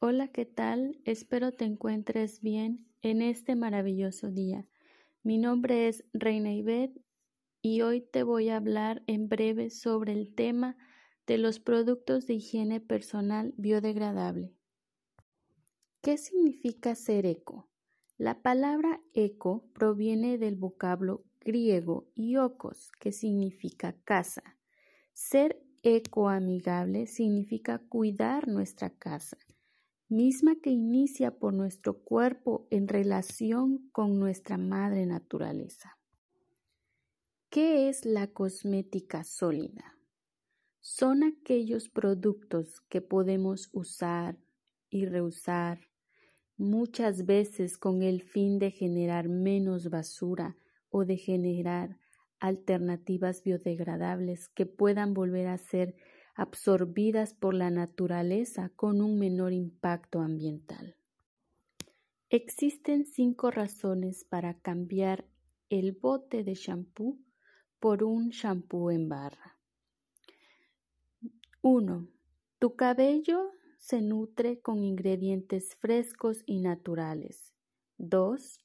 Hola, ¿qué tal? Espero te encuentres bien en este maravilloso día. Mi nombre es Reina Ibet y hoy te voy a hablar en breve sobre el tema de los productos de higiene personal biodegradable. ¿Qué significa ser eco? La palabra eco proviene del vocablo griego iocos, que significa casa. Ser ecoamigable significa cuidar nuestra casa, misma que inicia por nuestro cuerpo en relación con nuestra madre naturaleza. ¿Qué es la cosmética sólida? Son aquellos productos que podemos usar y reusar muchas veces con el fin de generar menos basura o de generar alternativas biodegradables que puedan volver a ser absorbidas por la naturaleza con un menor impacto ambiental. Existen cinco razones para cambiar el bote de shampoo por un shampoo en barra. 1. Tu cabello se nutre con ingredientes frescos y naturales. 2.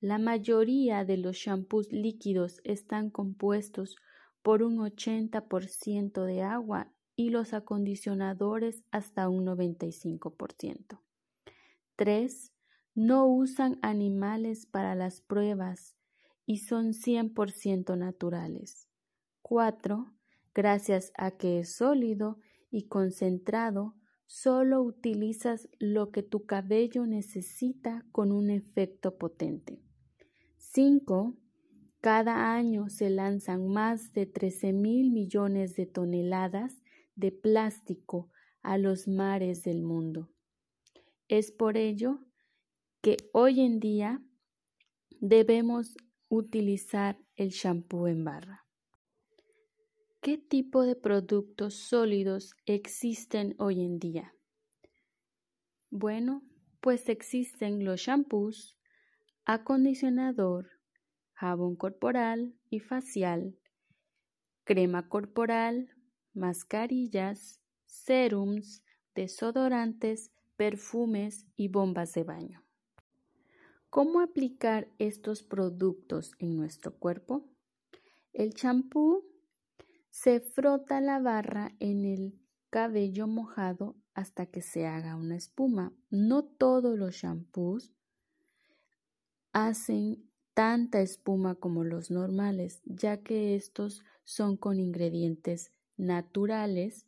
La mayoría de los shampoos líquidos están compuestos por un 80% de agua y los acondicionadores hasta un 95%. 3. No usan animales para las pruebas y son 100% naturales. 4. Gracias a que es sólido y concentrado, solo utilizas lo que tu cabello necesita con un efecto potente. 5. Cada año se lanzan más de 13 mil millones de toneladas de plástico a los mares del mundo. Es por ello que hoy en día debemos utilizar el shampoo en barra. ¿Qué tipo de productos sólidos existen hoy en día? Bueno, pues existen los shampoos, acondicionador, jabón corporal y facial, crema corporal, mascarillas, serums, desodorantes, perfumes y bombas de baño. ¿Cómo aplicar estos productos en nuestro cuerpo? El champú se frota la barra en el cabello mojado hasta que se haga una espuma. No todos los shampoos hacen tanta espuma como los normales, ya que estos son con ingredientes naturales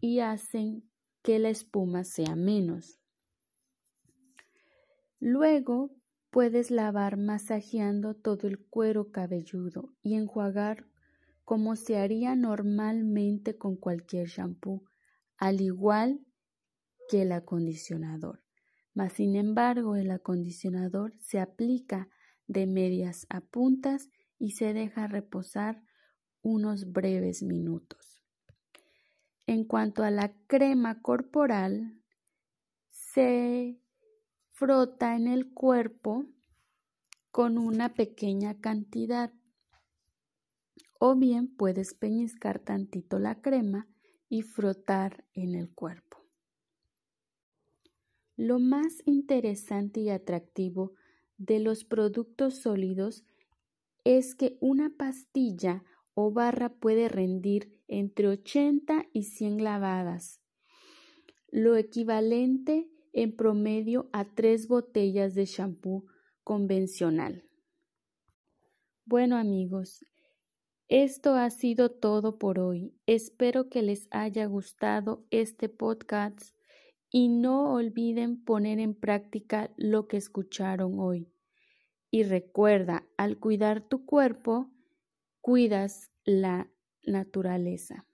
y hacen que la espuma sea menos. Luego puedes lavar masajeando todo el cuero cabelludo y enjuagar como se haría normalmente con cualquier shampoo, al igual que el acondicionador. Mas, sin embargo, el acondicionador se aplica de medias a puntas y se deja reposar unos breves minutos. En cuanto a la crema corporal, se frota en el cuerpo con una pequeña cantidad o bien puedes peñizcar tantito la crema y frotar en el cuerpo. Lo más interesante y atractivo de los productos sólidos es que una pastilla o barra puede rendir entre 80 y 100 lavadas, lo equivalente en promedio a tres botellas de shampoo convencional. Bueno amigos, esto ha sido todo por hoy. Espero que les haya gustado este podcast y no olviden poner en práctica lo que escucharon hoy. Y recuerda, al cuidar tu cuerpo, cuidas la naturaleza.